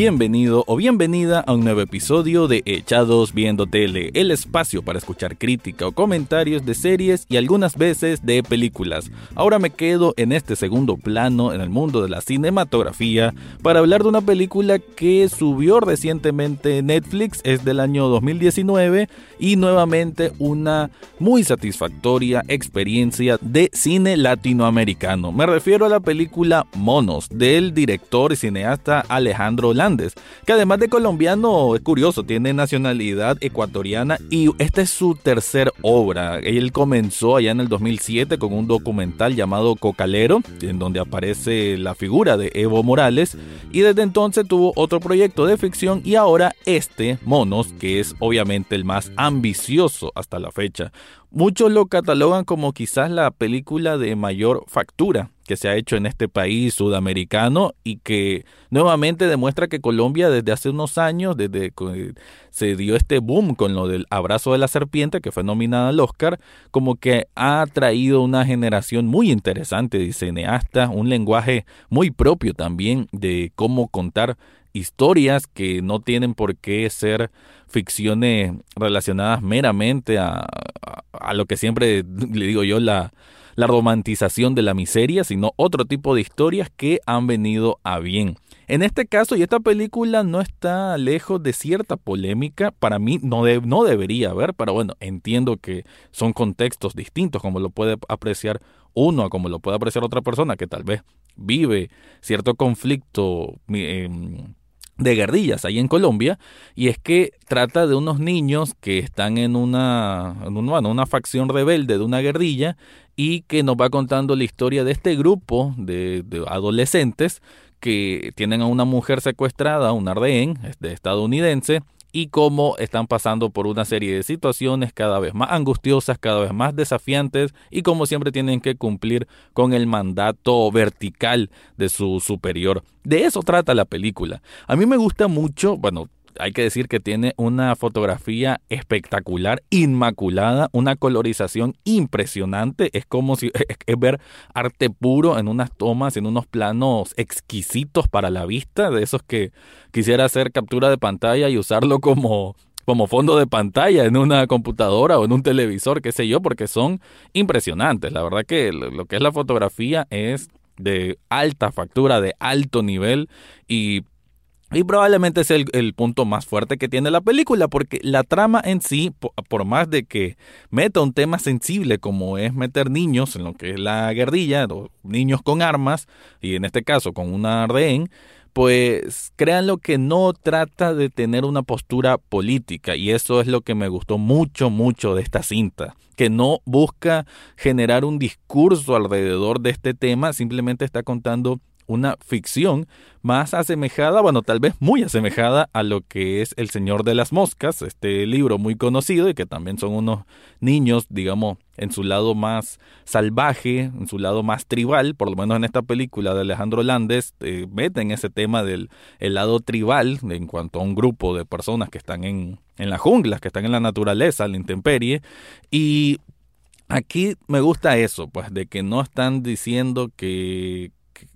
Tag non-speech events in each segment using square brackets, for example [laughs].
Bienvenido o bienvenida a un nuevo episodio de Echados Viendo Tele, el espacio para escuchar crítica o comentarios de series y algunas veces de películas. Ahora me quedo en este segundo plano en el mundo de la cinematografía para hablar de una película que subió recientemente Netflix, es del año 2019 y nuevamente una muy satisfactoria experiencia de cine latinoamericano. Me refiero a la película Monos del director y cineasta Alejandro Que además de colombiano, es curioso, tiene nacionalidad ecuatoriana y esta es su tercer obra. Él comenzó allá en el 2007 con un documental llamado Cocalero, en donde aparece la figura de Evo Morales, y desde entonces tuvo otro proyecto de ficción y ahora este, Monos, que es obviamente el más ambicioso hasta la fecha. Muchos lo catalogan como quizás la película de mayor factura que se ha hecho en este país sudamericano y que nuevamente demuestra que Colombia desde hace unos años, desde que se dio este boom con lo del abrazo de la serpiente que fue nominada al Oscar, como que ha traído una generación muy interesante de cineastas, un lenguaje muy propio también de cómo contar historias que no tienen por qué ser ficciones relacionadas meramente a, a, lo que siempre le digo yo, la, la romantización de la miseria, sino otro tipo de historias que han venido a bien. En este caso, y esta película no está lejos de cierta polémica, para mí no, no debería haber, pero bueno, entiendo que son contextos distintos, como lo puede apreciar uno como lo puede apreciar otra persona que tal vez vive cierto conflicto em, de guerrillas ahí en Colombia y es que trata de unos niños que están en una, en una facción rebelde de una guerrilla y que nos va contando la historia de este grupo de, adolescentes que tienen a una mujer secuestrada, una rehén de estadounidense y cómo están pasando por una serie de situaciones cada vez más angustiosas, cada vez más desafiantes y como siempre tienen que cumplir con el mandato vertical de su superior. De eso trata la película. A mí me gusta mucho, bueno, hay que decir que tiene una fotografía espectacular, inmaculada, una colorización impresionante. Es como si [laughs] es, ver arte puro en unas tomas, en unos planos exquisitos para la vista, de esos que quisiera hacer captura de pantalla y usarlo como como fondo de pantalla en una computadora o en un televisor, qué sé yo, porque son impresionantes. La verdad que lo que es la fotografía es de alta factura, de alto nivel y y probablemente es el, punto más fuerte que tiene la película, porque la trama en sí, por, más de que meta un tema sensible como es meter niños en lo que es la guerrilla, niños con armas, y en este caso con una rehén, pues créanlo que no trata de tener una postura política, y eso es lo que me gustó mucho, mucho de esta cinta que no busca generar un discurso alrededor de este tema, simplemente está contando una ficción más asemejada, bueno, tal vez muy asemejada a lo que es El Señor de las Moscas, este libro muy conocido y que también son unos niños, digamos, en su lado más salvaje, en su lado más tribal, por lo menos en esta película de Alejandro Landes, eh, meten ese tema del el lado tribal en cuanto a un grupo de personas que están en, en las junglas, que están en la naturaleza, en la intemperie, y aquí me gusta eso, pues de que no están diciendo que,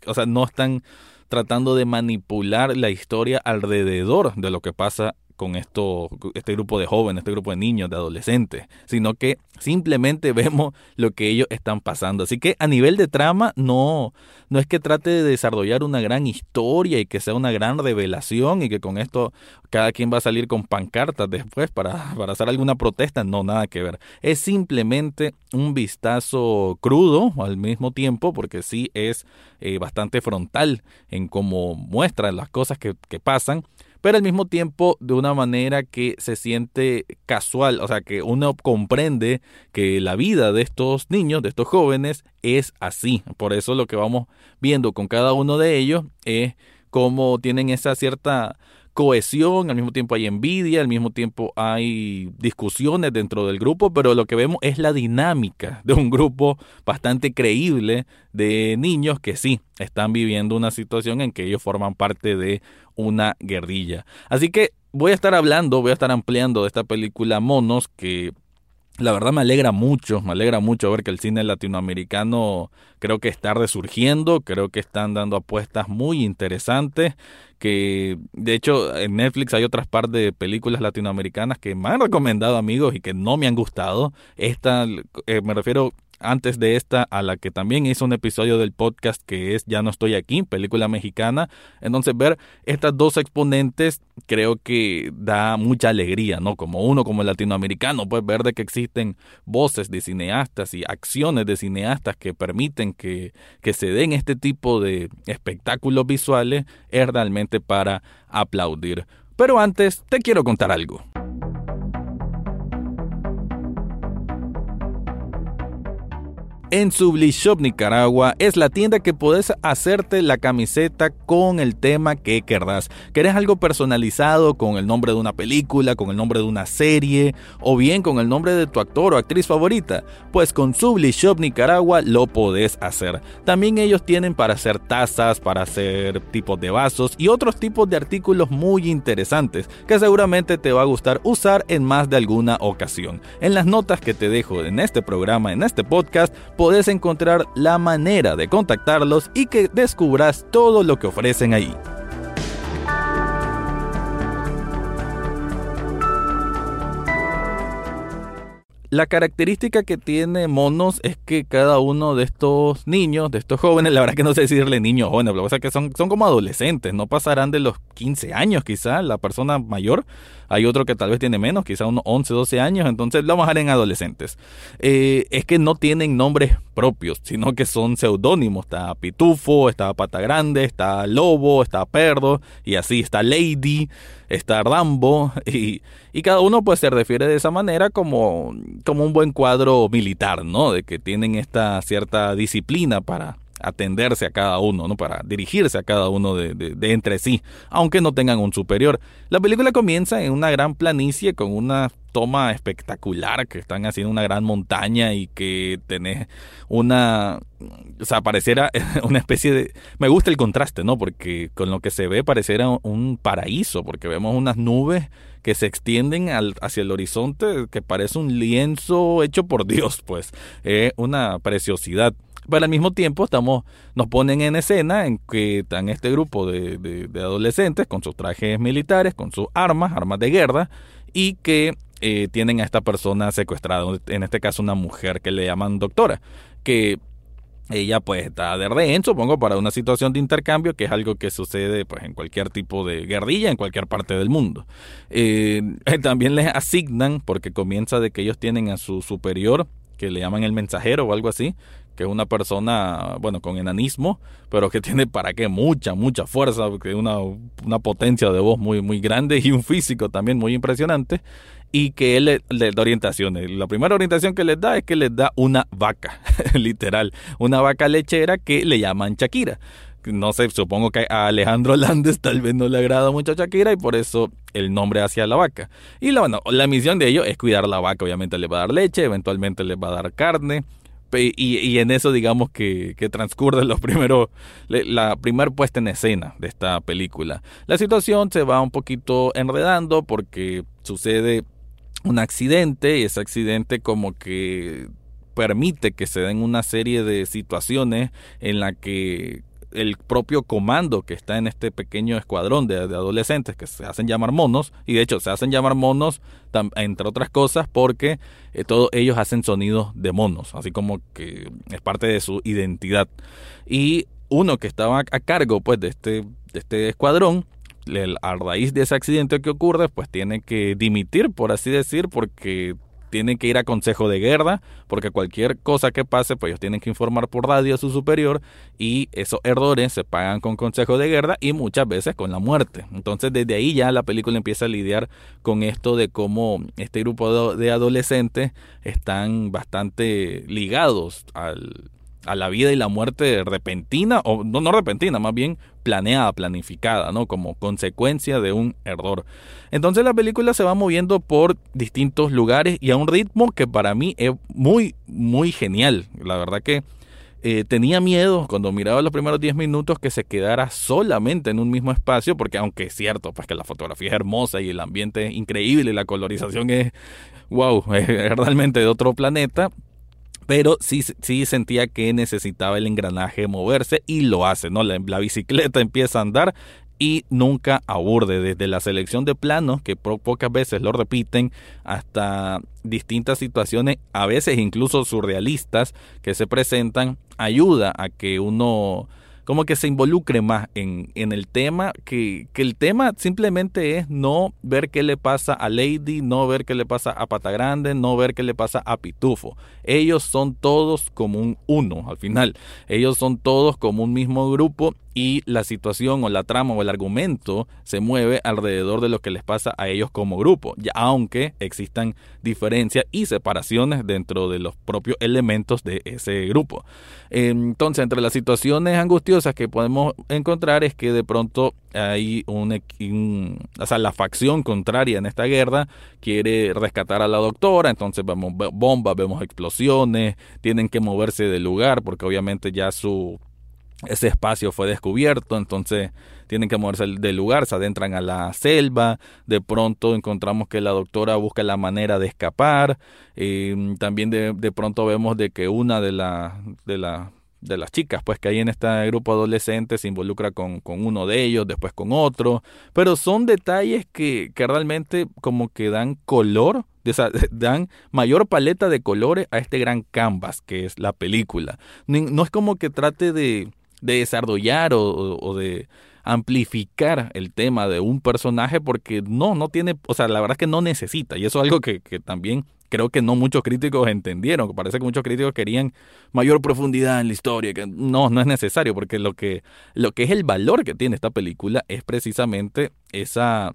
o sea, no están tratando de manipular la historia alrededor de lo que pasa con esto, este grupo de jóvenes, este grupo de niños, de adolescentes, sino que simplemente [laughs] vemos lo que ellos están pasando. Así que a nivel de trama, no, no es que trate de desarrollar una gran historia y que sea una gran revelación y que con esto cada quien va a salir con pancartas después para, para hacer alguna protesta, no, nada que ver. Es simplemente un vistazo crudo al mismo tiempo, porque sí es eh, bastante frontal en cómo muestra las cosas que, que pasan pero al mismo tiempo de una manera que se siente casual, o sea, que uno comprende que la vida de estos niños, de estos jóvenes, es así. Por eso lo que vamos viendo con cada uno de ellos es cómo tienen esa cierta cohesión, al mismo tiempo hay envidia, al mismo tiempo hay discusiones dentro del grupo, pero lo que vemos es la dinámica de un grupo bastante creíble de niños que sí están viviendo una situación en que ellos forman parte de una guerrilla. Así que voy a estar hablando, voy a estar ampliando de esta película Monos que la verdad me alegra mucho, me alegra mucho ver que el cine latinoamericano creo que está resurgiendo, creo que están dando apuestas muy interesantes, que de hecho en Netflix hay otras par de películas latinoamericanas que me han recomendado amigos y que no me han gustado. Esta, eh, me refiero antes de esta, a la que también hizo un episodio del podcast que es Ya no estoy aquí, película mexicana. Entonces ver estas dos exponentes creo que da mucha alegría, ¿no? Como uno como latinoamericano, pues ver de que existen voces de cineastas y acciones de cineastas que permiten que, que se den este tipo de espectáculos visuales es realmente para aplaudir. Pero antes te quiero contar algo. En Sublishop Nicaragua es la tienda que puedes hacerte la camiseta con el tema que querrás. ¿Querés algo personalizado con el nombre de una película, con el nombre de una serie o bien con el nombre de tu actor o actriz favorita? Pues con Sublishop Nicaragua lo podés hacer. También ellos tienen para hacer tazas, para hacer tipos de vasos y otros tipos de artículos muy interesantes que seguramente te va a gustar usar en más de alguna ocasión. En las notas que te dejo en este programa, en este podcast, podés encontrar la manera de contactarlos y que descubras todo lo que ofrecen ahí. La característica que tiene Monos es que cada uno de estos niños, de estos jóvenes, la verdad que no sé decirle niños jóvenes, lo que que son, son como adolescentes, no pasarán de los 15 años quizá, la persona mayor. Hay otro que tal vez tiene menos, quizá unos 11, 12 años, entonces lo vamos a dejar en adolescentes. Eh, es que no tienen nombres propios, sino que son seudónimos. Está Pitufo, está Pata Grande, está Lobo, está Perdo, y así está Lady está Rambo [laughs] y, y, cada uno pues se refiere de esa manera como, como un buen cuadro militar, ¿no? De que tienen esta cierta disciplina para atenderse a cada uno, ¿no? Para dirigirse a cada uno de, entre sí, aunque no tengan un superior. La película comienza en una gran planicie con una toma espectacular que están haciendo una gran montaña y que tenés una o sea pareciera [laughs] una especie de me gusta el contraste no porque con lo que se ve pareciera un paraíso porque vemos unas nubes que se extienden al, hacia el horizonte que parece un lienzo hecho por Dios pues es una preciosidad pero al mismo tiempo estamos, nos ponen en escena en que están este grupo de, de, adolescentes con sus trajes militares, con sus armas, armas de guerra, y que eh, tienen a esta persona secuestrada, en este caso una mujer que le llaman doctora, que ella pues está de rehén, supongo, para una situación de intercambio, que es algo que sucede pues en cualquier tipo de guerrilla en cualquier parte del mundo. Eh, también les asignan, porque comienza de que ellos tienen a su superior, que le llaman el mensajero o algo así, que es una persona, bueno, con enanismo, pero que [laughs] tiene para qué mucha, mucha fuerza, que una, una potencia de voz muy, muy grande y un físico también muy impresionante, y que él le, da orientaciones. La primera orientación que les da es que les da una vaca, [laughs] literal, una vaca lechera que le llaman Shakira. No sé, supongo que a Alejandro [laughs] Landes tal vez no le agrada mucho a Shakira y por eso el nombre hacia la vaca. Y la, bueno, la misión de ellos es cuidar la vaca, obviamente le va a dar leche, eventualmente le va a dar carne, y, en eso digamos que, que transcurre los primeros, la primer puesta en escena de esta película. La situación se va un poquito enredando porque sucede un accidente y ese accidente como que permite que se den una serie de situaciones en la que el propio comando que está en este pequeño escuadrón de, adolescentes que se hacen llamar monos, y de hecho se hacen llamar monos entre otras cosas porque eh, todos ellos hacen sonidos de monos, así como que es parte de su identidad. Y uno que estaba a cargo pues de este, de este escuadrón, a raíz de ese accidente que ocurre, pues tiene que dimitir, por así decir, porque tienen que ir a consejo de guerra, porque cualquier cosa que pase, pues ellos tienen que informar por radio a su superior y esos errores se pagan con consejo de guerra y muchas veces con la muerte. Entonces desde ahí ya la película empieza a lidiar con esto de cómo este grupo de adolescentes están bastante ligados al a la vida y la muerte repentina, o no, repentina, más bien planeada, planificada, ¿no? Como consecuencia de un error. Entonces la película se va moviendo por distintos lugares y a un ritmo que para mí es muy, muy genial. La verdad que eh, tenía miedo cuando miraba los primeros 10 minutos que se quedara solamente en un mismo espacio, porque aunque es cierto, pues que la fotografía es hermosa y el ambiente es increíble y la colorización es, wow, [laughs] es realmente de otro planeta, pero sí, sí sentía que necesitaba el engranaje moverse y lo hace, ¿no? La, la, bicicleta empieza a andar y nunca aburde, desde la selección de planos, que pocas veces lo repiten, hasta distintas situaciones, a veces incluso surrealistas, que se presentan, ayuda a que uno como que se involucre más en, en el tema, que, que, el tema simplemente es no ver qué le pasa a Lady, no ver qué le pasa a Pata Grande, no ver qué le pasa a Pitufo. Ellos son todos como un uno al final. Ellos son todos como un mismo grupo y la situación o la trama o el argumento se mueve alrededor de lo que les pasa a ellos como grupo, ya aunque existan diferencias y separaciones dentro de los propios elementos de ese grupo. Entonces, entre las situaciones angustiosas que podemos encontrar es que de pronto hay un, o sea, la facción contraria en esta guerra quiere rescatar a la doctora, entonces vemos bombas, vemos explosiones, tienen que moverse del lugar porque obviamente ya su ese espacio fue descubierto, entonces tienen que moverse del lugar, se adentran a la selva, de pronto encontramos que la doctora busca la manera de escapar, también de, de, pronto vemos de que una de, la, de, la, de las chicas pues que hay en este grupo adolescente se involucra con, con uno de ellos, después con otro, pero son detalles que, que realmente como que dan color [laughs] dan mayor paleta de colores a este gran canvas que es la película. No es como que trate de, de desarrollar o, de amplificar el tema de un personaje porque no, no tiene, o sea, la verdad es que no necesita. Y eso es algo que, también creo que no muchos críticos entendieron, parece que muchos críticos querían mayor profundidad en la historia, que no, no es necesario porque lo que, lo que es el valor que tiene esta película es precisamente esa,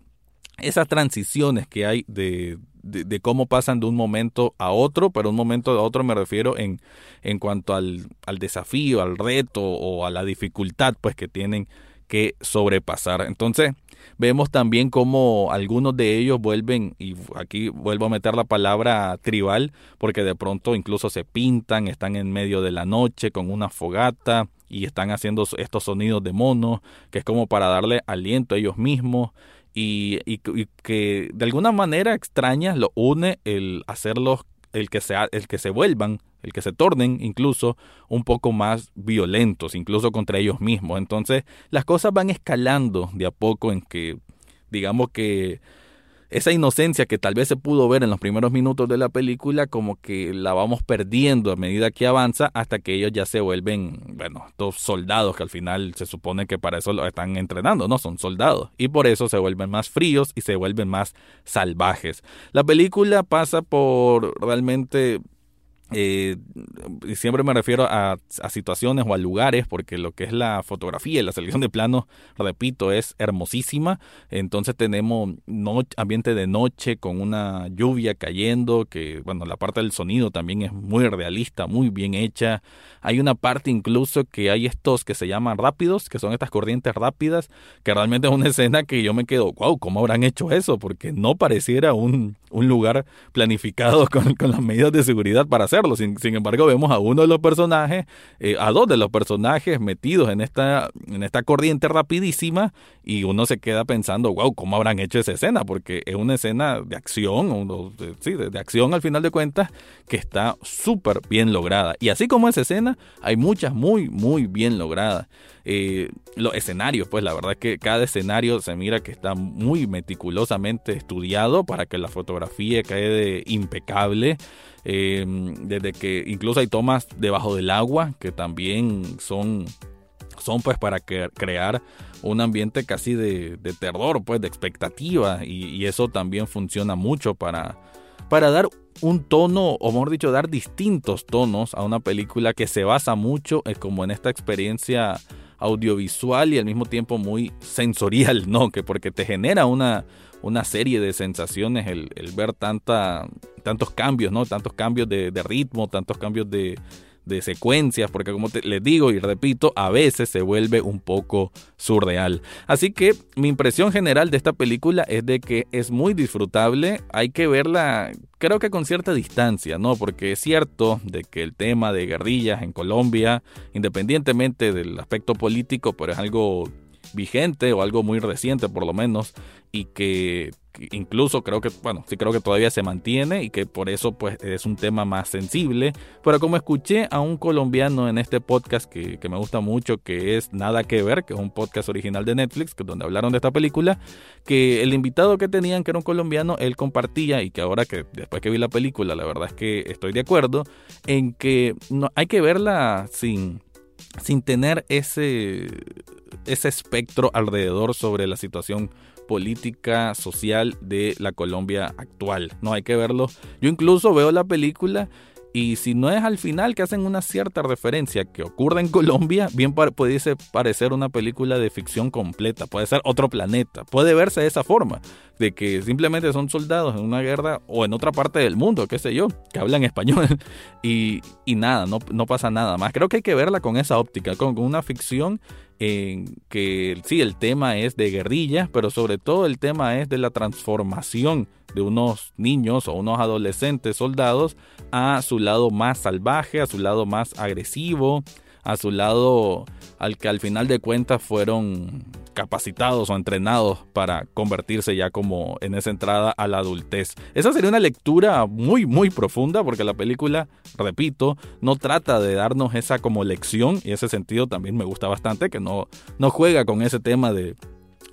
esas transiciones que hay de, de, cómo pasan de un momento a otro, pero un momento a otro me refiero en, en cuanto al, al desafío, al reto o a la dificultad pues que tienen que sobrepasar. Entonces, vemos también cómo algunos de ellos vuelven, y aquí vuelvo a meter la palabra tribal, porque de pronto incluso se pintan, están en medio de la noche con una fogata y están haciendo estos sonidos de mono, que es como para darle aliento a ellos mismos y, y, que de alguna manera extraña lo une el hacerlos el que, se, el que se vuelvan, el que se tornen incluso un poco más violentos, incluso contra ellos mismos. Entonces las cosas van escalando de a poco en que digamos que esa inocencia que tal vez se pudo ver en los primeros minutos de la película, como que la vamos perdiendo a medida que avanza hasta que ellos ya se vuelven, bueno, estos soldados que al final se supone que para eso lo están entrenando, ¿no? Son soldados. Y por eso se vuelven más fríos y se vuelven más salvajes. La película pasa por realmente eh, siempre me refiero a, situaciones o a lugares porque lo que es la fotografía y la selección de planos, repito, es hermosísima. Entonces tenemos ambiente de noche con una lluvia cayendo, que bueno, la parte del sonido también es muy realista, muy bien hecha. Hay una parte incluso que hay estos que se llaman rápidos, que son estas corrientes rápidas, que realmente es una escena que yo me quedo, wow, ¿cómo habrán hecho eso? Porque no pareciera un, un lugar planificado [laughs] con, con las medidas de seguridad para hacer sin, embargo, vemos a uno de los personajes, eh, a dos de los personajes metidos en esta, en esta corriente rapidísima y uno se queda pensando, wow, ¿cómo habrán hecho esa escena? Porque es una escena de acción, sí, de, acción al final de cuentas, que está súper bien lograda. Y así como esa escena, hay muchas muy, muy bien logradas. Eh, los escenarios, pues la verdad es que cada escenario se mira que está muy meticulosamente estudiado para que la fotografía quede impecable. Eh, desde que incluso hay tomas debajo del agua que también son, son pues para crear un ambiente casi de, terror, pues de expectativa y, eso también funciona mucho para, para dar un tono, o mejor dicho, dar distintos tonos a una película que se basa mucho es como en esta experiencia audiovisual y al mismo tiempo muy sensorial, ¿no? Que porque te genera una, una serie de sensaciones el, ver tanta, tantos cambios, ¿no? Tantos cambios de, ritmo, tantos cambios de, de secuencias, porque como les digo y repito, a veces se vuelve un poco surreal. Así que mi impresión general de esta película es de que es muy disfrutable, hay que verla creo que con cierta distancia, ¿no? Porque es cierto de que el tema de guerrillas en Colombia, independientemente del aspecto político, pero es algo vigente o algo muy reciente por lo menos y que incluso creo que, bueno, sí creo que todavía se mantiene y que por eso pues es un tema más sensible. Pero como escuché a un colombiano en este podcast que, que, me gusta mucho, que es Nada que ver, que es un podcast original de Netflix, que donde hablaron de esta película, que el invitado que tenían, que era un colombiano, él compartía y que ahora que después que vi la película, la verdad es que estoy de acuerdo en que no, hay que verla sin, sin tener ese ese espectro alrededor sobre la situación política, social de la Colombia actual. No hay que verlo. Yo incluso veo la película y si no es al final que hacen una cierta referencia que ocurre en Colombia, bien puede parecer una película de ficción completa, puede ser otro planeta, puede verse de esa forma, de que simplemente son soldados en una guerra o en otra parte del mundo, qué sé yo, que hablan español [laughs] y, y nada, no, no pasa nada más. Creo que hay que verla con esa óptica, con una ficción en que sí, el tema es de guerrillas, pero sobre todo el tema es de la transformación de unos niños o unos adolescentes soldados a su lado más salvaje, a su lado más agresivo, a su lado al que al final de cuentas fueron capacitados o entrenados para convertirse ya como en esa entrada a la adultez. Esa sería una lectura muy muy profunda porque la película, repito, no trata de darnos esa como lección y ese sentido también me gusta bastante que no, no juega con ese tema de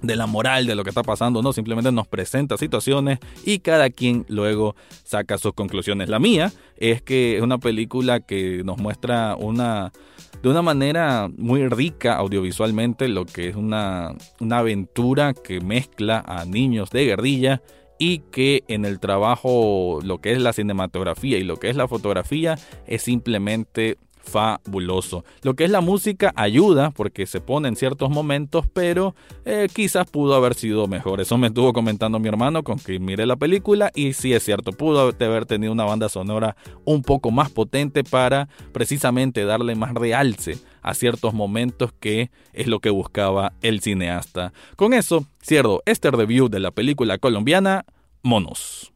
de la moral de lo que está pasando, no, simplemente nos presenta situaciones y cada quien luego saca sus conclusiones. La mía es que es una película que nos muestra una de una manera muy rica audiovisualmente lo que es una, una aventura que mezcla a niños de guerrilla y que en el trabajo lo que es la cinematografía y lo que es la fotografía es simplemente fabuloso. Lo que es la música ayuda porque se pone en ciertos momentos, pero eh, quizás pudo haber sido mejor. Eso me estuvo comentando mi hermano con que mire la película y sí es cierto, pudo haber tenido una banda sonora un poco más potente para precisamente darle más realce a ciertos momentos que es lo que buscaba el cineasta. Con eso cierro este review de la película colombiana Monos.